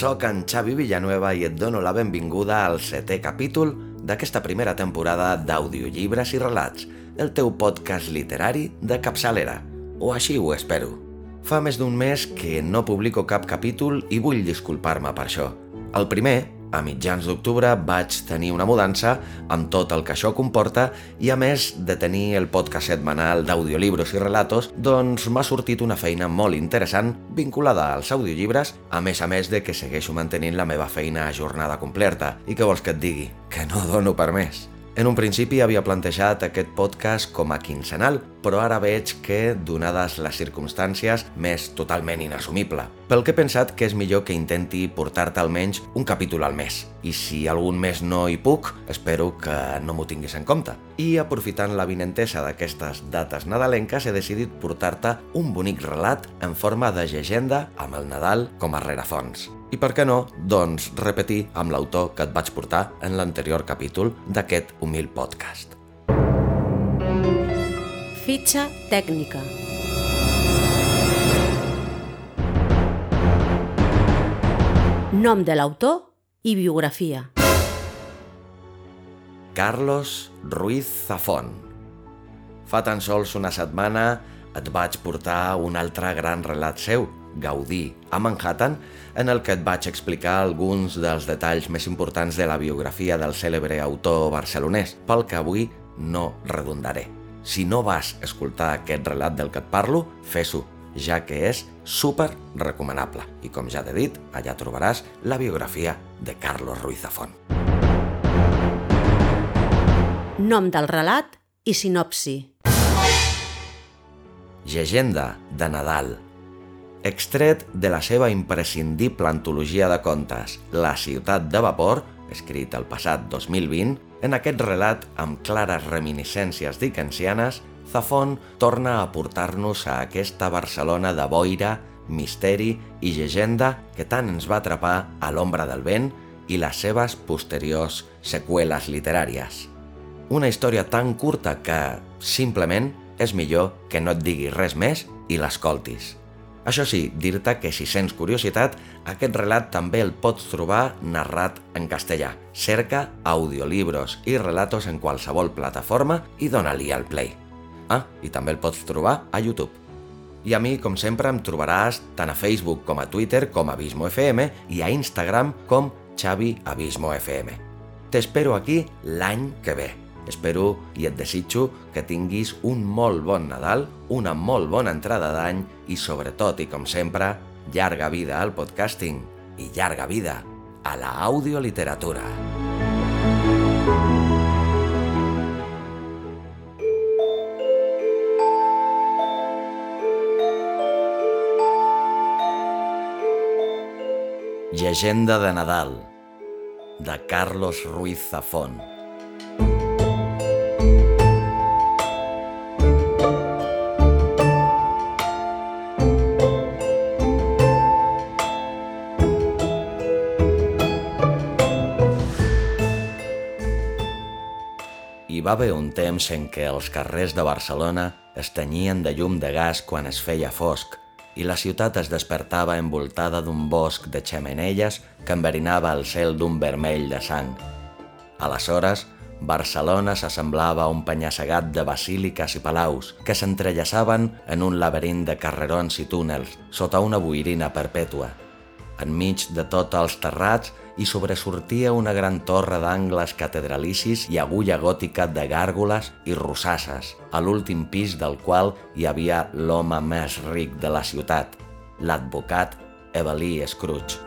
sóc en Xavi Villanueva i et dono la benvinguda al setè capítol d'aquesta primera temporada d'audiollibres i relats, el teu podcast literari de capçalera, o així ho espero. Fa més d'un mes que no publico cap capítol i vull disculpar-me per això. El primer, a mitjans d'octubre vaig tenir una mudança amb tot el que això comporta i a més de tenir el podcast setmanal d'audiolibros i relatos, doncs m'ha sortit una feina molt interessant vinculada als audiollibres, a més a més de que segueixo mantenint la meva feina a jornada completa. I què vols que et digui? Que no dono per més. En un principi havia plantejat aquest podcast com a quinzenal, però ara veig que, donades les circumstàncies, m'és totalment inassumible. Pel que he pensat que és millor que intenti portar-te almenys un capítol al mes. I si algun mes no hi puc, espero que no m'ho tinguis en compte. I aprofitant la vinentesa d'aquestes dates nadalenques, he decidit portar-te un bonic relat en forma de llegenda amb el Nadal com a rerefons. I per què no, doncs, repetir amb l'autor que et vaig portar en l'anterior capítol d'aquest humil podcast. Fitxa tècnica. Nom de l'autor i biografia. Carlos Ruiz Zafón. Fa tan sols una setmana et vaig portar un altre gran relat seu, Gaudí, a Manhattan, en el que et vaig explicar alguns dels detalls més importants de la biografia del cèlebre autor barcelonès, pel que avui no redundaré. Si no vas escoltar aquest relat del que et parlo, fes-ho, ja que és super recomanable. I com ja t'he dit, allà trobaràs la biografia de Carlos Ruiz Zafón. Nom del relat i sinopsi. Llegenda de Nadal. Extret de la seva imprescindible antologia de contes, La ciutat de vapor, escrit el passat 2020, en aquest relat amb clares reminiscències dickensianes, Zafón torna a portar-nos a aquesta Barcelona de boira, misteri i llegenda que tant ens va atrapar a l'ombra del vent i les seves posteriors seqüeles literàries. Una història tan curta que, simplement, és millor que no et digui res més i l'escoltis. Això sí, dir-te que si sents curiositat, aquest relat també el pots trobar narrat en castellà. Cerca audiolibros i relatos en qualsevol plataforma i dona-li al play. Ah, i també el pots trobar a YouTube. I a mi, com sempre, em trobaràs tant a Facebook com a Twitter com a Abismo FM i a Instagram com Xavi Abismo FM. T'espero aquí l'any que ve. Espero i et desitjo que tinguis un molt bon Nadal, una molt bona entrada d'any i sobretot i com sempre, llarga vida al podcasting i llarga vida a la audioliteratura. Llegenda de Nadal de Carlos Ruiz Zafón va haver un temps en què els carrers de Barcelona es tenyien de llum de gas quan es feia fosc i la ciutat es despertava envoltada d'un bosc de xemeneies que enverinava el cel d'un vermell de sang. Aleshores, Barcelona s'assemblava a un penya-segat de basíliques i palaus que s'entrellaçaven en un laberint de carrerons i túnels sota una boirina perpètua. Enmig de tots els terrats hi sobresortia una gran torre d'angles catedralicis i agulla gòtica de gàrgoles i rosasses, a l'últim pis del qual hi havia l'home més ric de la ciutat, l'advocat Evelí Scrooge.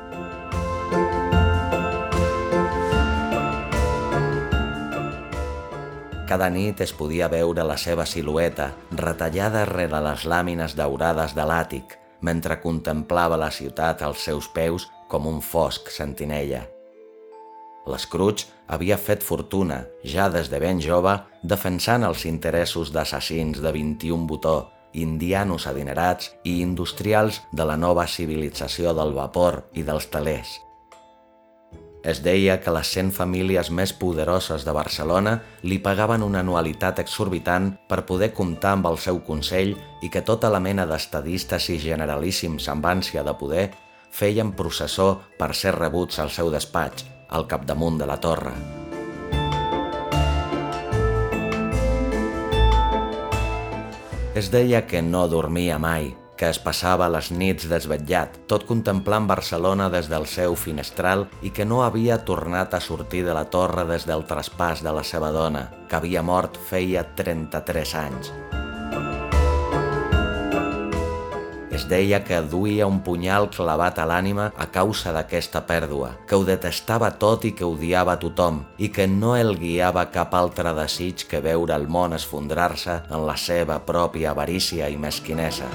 Cada nit es podia veure la seva silueta retallada rere les làmines daurades de l'àtic, mentre contemplava la ciutat als seus peus com un fosc sentinella. L'Scrooge havia fet fortuna, ja des de ben jove, defensant els interessos d'assassins de 21 botó, indianos adinerats i industrials de la nova civilització del vapor i dels telers. Es deia que les 100 famílies més poderoses de Barcelona li pagaven una anualitat exorbitant per poder comptar amb el seu consell i que tota la mena d'estadistes i generalíssims amb ànsia de poder feien processó per ser rebuts al seu despatx, al capdamunt de la torre. Es deia que no dormia mai, que es passava les nits desvetllat, tot contemplant Barcelona des del seu finestral i que no havia tornat a sortir de la torre des del traspàs de la seva dona, que havia mort feia 33 anys. Es deia que duia un punyal clavat a l'ànima a causa d'aquesta pèrdua, que ho detestava tot i que odiava tothom, i que no el guiava cap altre desig que veure el món esfondrar-se en la seva pròpia avarícia i mesquinesa.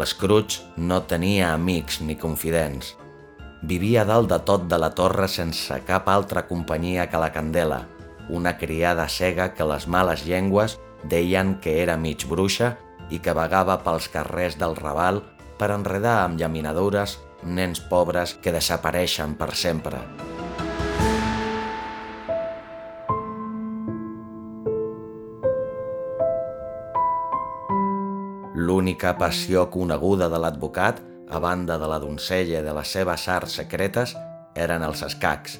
L'Scrooge no tenia amics ni confidents. Vivia dalt de tot de la torre sense cap altra companyia que la candela, una criada cega que les males llengües Deien que era mig bruixa i que vagava pels carrers del Raval per enredar amb llaminadures nens pobres que desapareixen per sempre. L'única passió coneguda de l'advocat, a banda de la doncella i de les seves arts secretes, eren els escacs.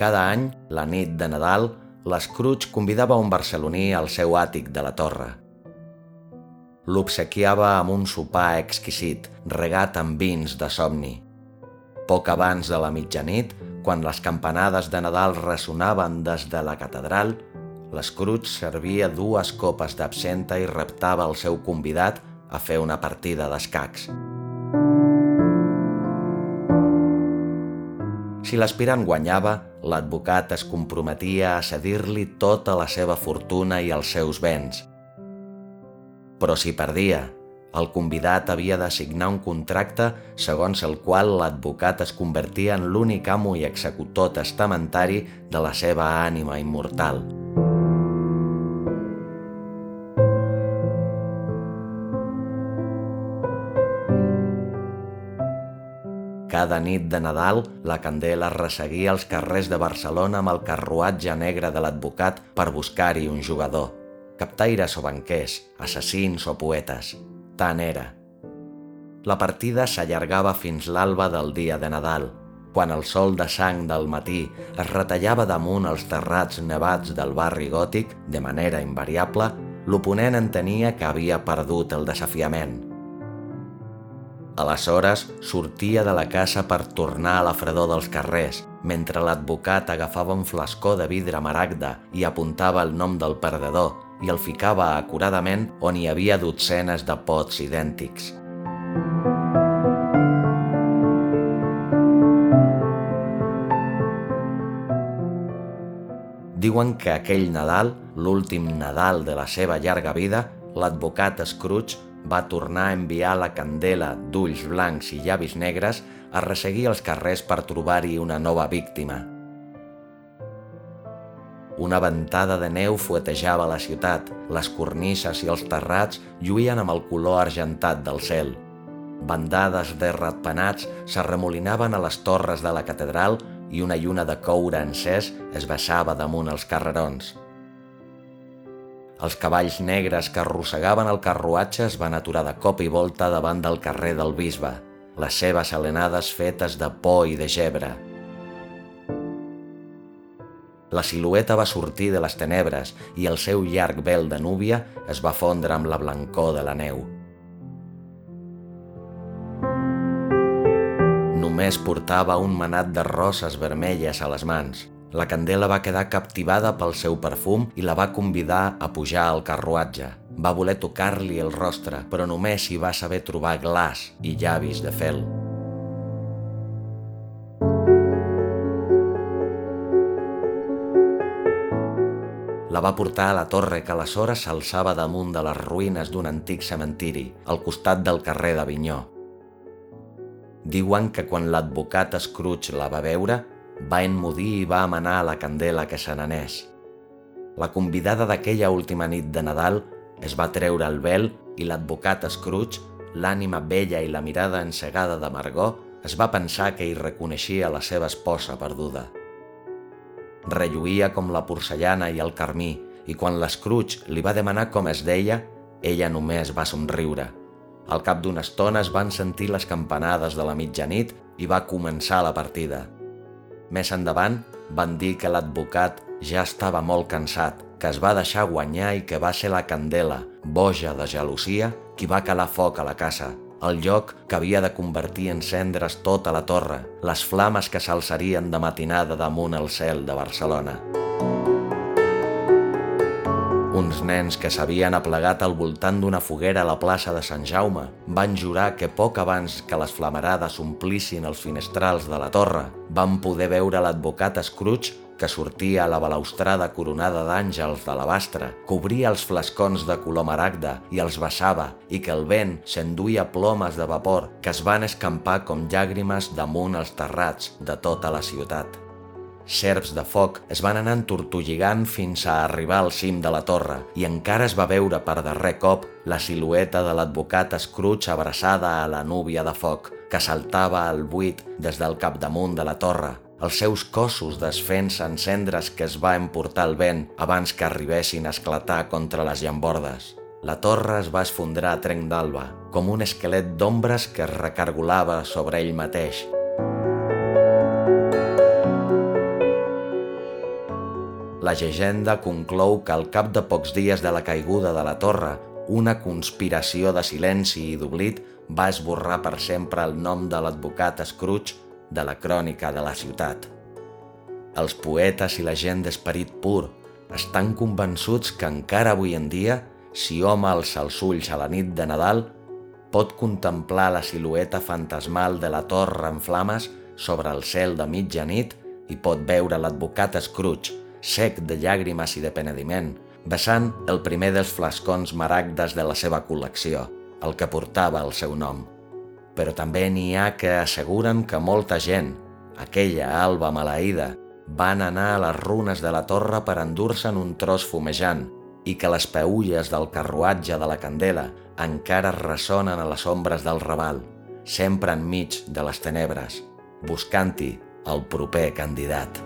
Cada any, la nit de Nadal, l'Scrooge convidava un barceloní al seu àtic de la torre. L'obsequiava amb un sopar exquisit, regat amb vins de somni. Poc abans de la mitjanit, quan les campanades de Nadal ressonaven des de la catedral, l'Scrooge servia dues copes d'absenta i reptava el seu convidat a fer una partida d'escacs. Si l'aspirant guanyava, l'advocat es comprometia a cedir-li tota la seva fortuna i els seus béns. Però si perdia, el convidat havia de signar un contracte segons el qual l'advocat es convertia en l'únic amo i executor testamentari de la seva ànima immortal. Cada nit de Nadal, la candela resseguia els carrers de Barcelona amb el carruatge negre de l'advocat per buscar-hi un jugador. Captaires o banquers, assassins o poetes. Tant era. La partida s'allargava fins l'alba del dia de Nadal, quan el sol de sang del matí es retallava damunt els terrats nevats del barri gòtic de manera invariable, l'oponent entenia que havia perdut el desafiament – Aleshores, sortia de la casa per tornar a la fredor dels carrers, mentre l'advocat agafava un flascó de vidre maragda i apuntava el nom del perdedor i el ficava acuradament on hi havia dotzenes de pots idèntics. Diuen que aquell Nadal, l'últim Nadal de la seva llarga vida, l'advocat Scrooge va tornar a enviar la candela d'ulls blancs i llavis negres a resseguir els carrers per trobar-hi una nova víctima. Una ventada de neu fuetejava la ciutat, les cornisses i els terrats lluïen amb el color argentat del cel. Bandades de ratpenats s'arremolinaven a les torres de la catedral i una lluna de coure encès es baixava damunt els carrerons. Els cavalls negres que arrossegaven el carruatge es van aturar de cop i volta davant del carrer del bisbe, les seves alenades fetes de por i de gebre. La silueta va sortir de les tenebres i el seu llarg vel de núvia es va fondre amb la blancor de la neu. Només portava un manat de roses vermelles a les mans – la Candela va quedar captivada pel seu perfum i la va convidar a pujar al carruatge. Va voler tocar-li el rostre, però només hi va saber trobar glaç i llavis de fel. la va portar a la torre que aleshores s'alçava damunt de les ruïnes d'un antic cementiri, al costat del carrer d'Avinyó. Diuen que quan l'advocat Scrooge la va veure, va enmudir i va amenar a la candela que se n'anés. La convidada d'aquella última nit de Nadal es va treure el vel i l'advocat Scrooge, l'ànima vella i la mirada encegada d'amargor, es va pensar que hi reconeixia la seva esposa perduda. Relluïa com la porcellana i el carmí, i quan l'Scrooge li va demanar com es deia, ella només va somriure. Al cap d'una estona es van sentir les campanades de la mitjanit i va començar la partida. Més endavant van dir que l'advocat ja estava molt cansat, que es va deixar guanyar i que va ser la Candela, boja de gelosia, qui va calar foc a la casa, el lloc que havia de convertir en cendres tota la torre, les flames que s'alçarien de matinada damunt el cel de Barcelona. Uns nens que s'havien aplegat al voltant d'una foguera a la plaça de Sant Jaume van jurar que poc abans que les flamarades omplissin els finestrals de la torre van poder veure l'advocat Scrooge que sortia a la balaustrada coronada d'àngels d'alabastre, cobria els flascons de color maragda i els baixava i que el vent s'enduia plomes de vapor que es van escampar com llàgrimes damunt els terrats de tota la ciutat. Serps de foc es van anar entortolligant fins a arribar al cim de la torre i encara es va veure per darrer cop la silueta de l'advocat Scrooge abraçada a la núvia de foc que saltava al buit des del capdamunt de la torre els seus cossos desfent-se en cendres que es va emportar el vent abans que arribessin a esclatar contra les llambordes. La torre es va esfondrar a trenc d'alba, com un esquelet d'ombres que es recargolava sobre ell mateix. La llegenda conclou que al cap de pocs dies de la caiguda de la torre, una conspiració de silenci i d'oblit va esborrar per sempre el nom de l'advocat Scrooge de la crònica de la ciutat. Els poetes i la gent d'esperit pur estan convençuts que encara avui en dia, si hom alça els ulls a la nit de Nadal, pot contemplar la silueta fantasmal de la torre en flames sobre el cel de mitjanit i pot veure l'advocat Scrooge, sec de llàgrimes i de penediment, vessant el primer dels flascons maragdes de la seva col·lecció, el que portava el seu nom però també n'hi ha que asseguren que molta gent, aquella alba maleïda, van anar a les runes de la torre per endur-se'n un tros fumejant i que les peulles del carruatge de la candela encara ressonen a les ombres del Raval, sempre enmig de les tenebres, buscant-hi el proper candidat.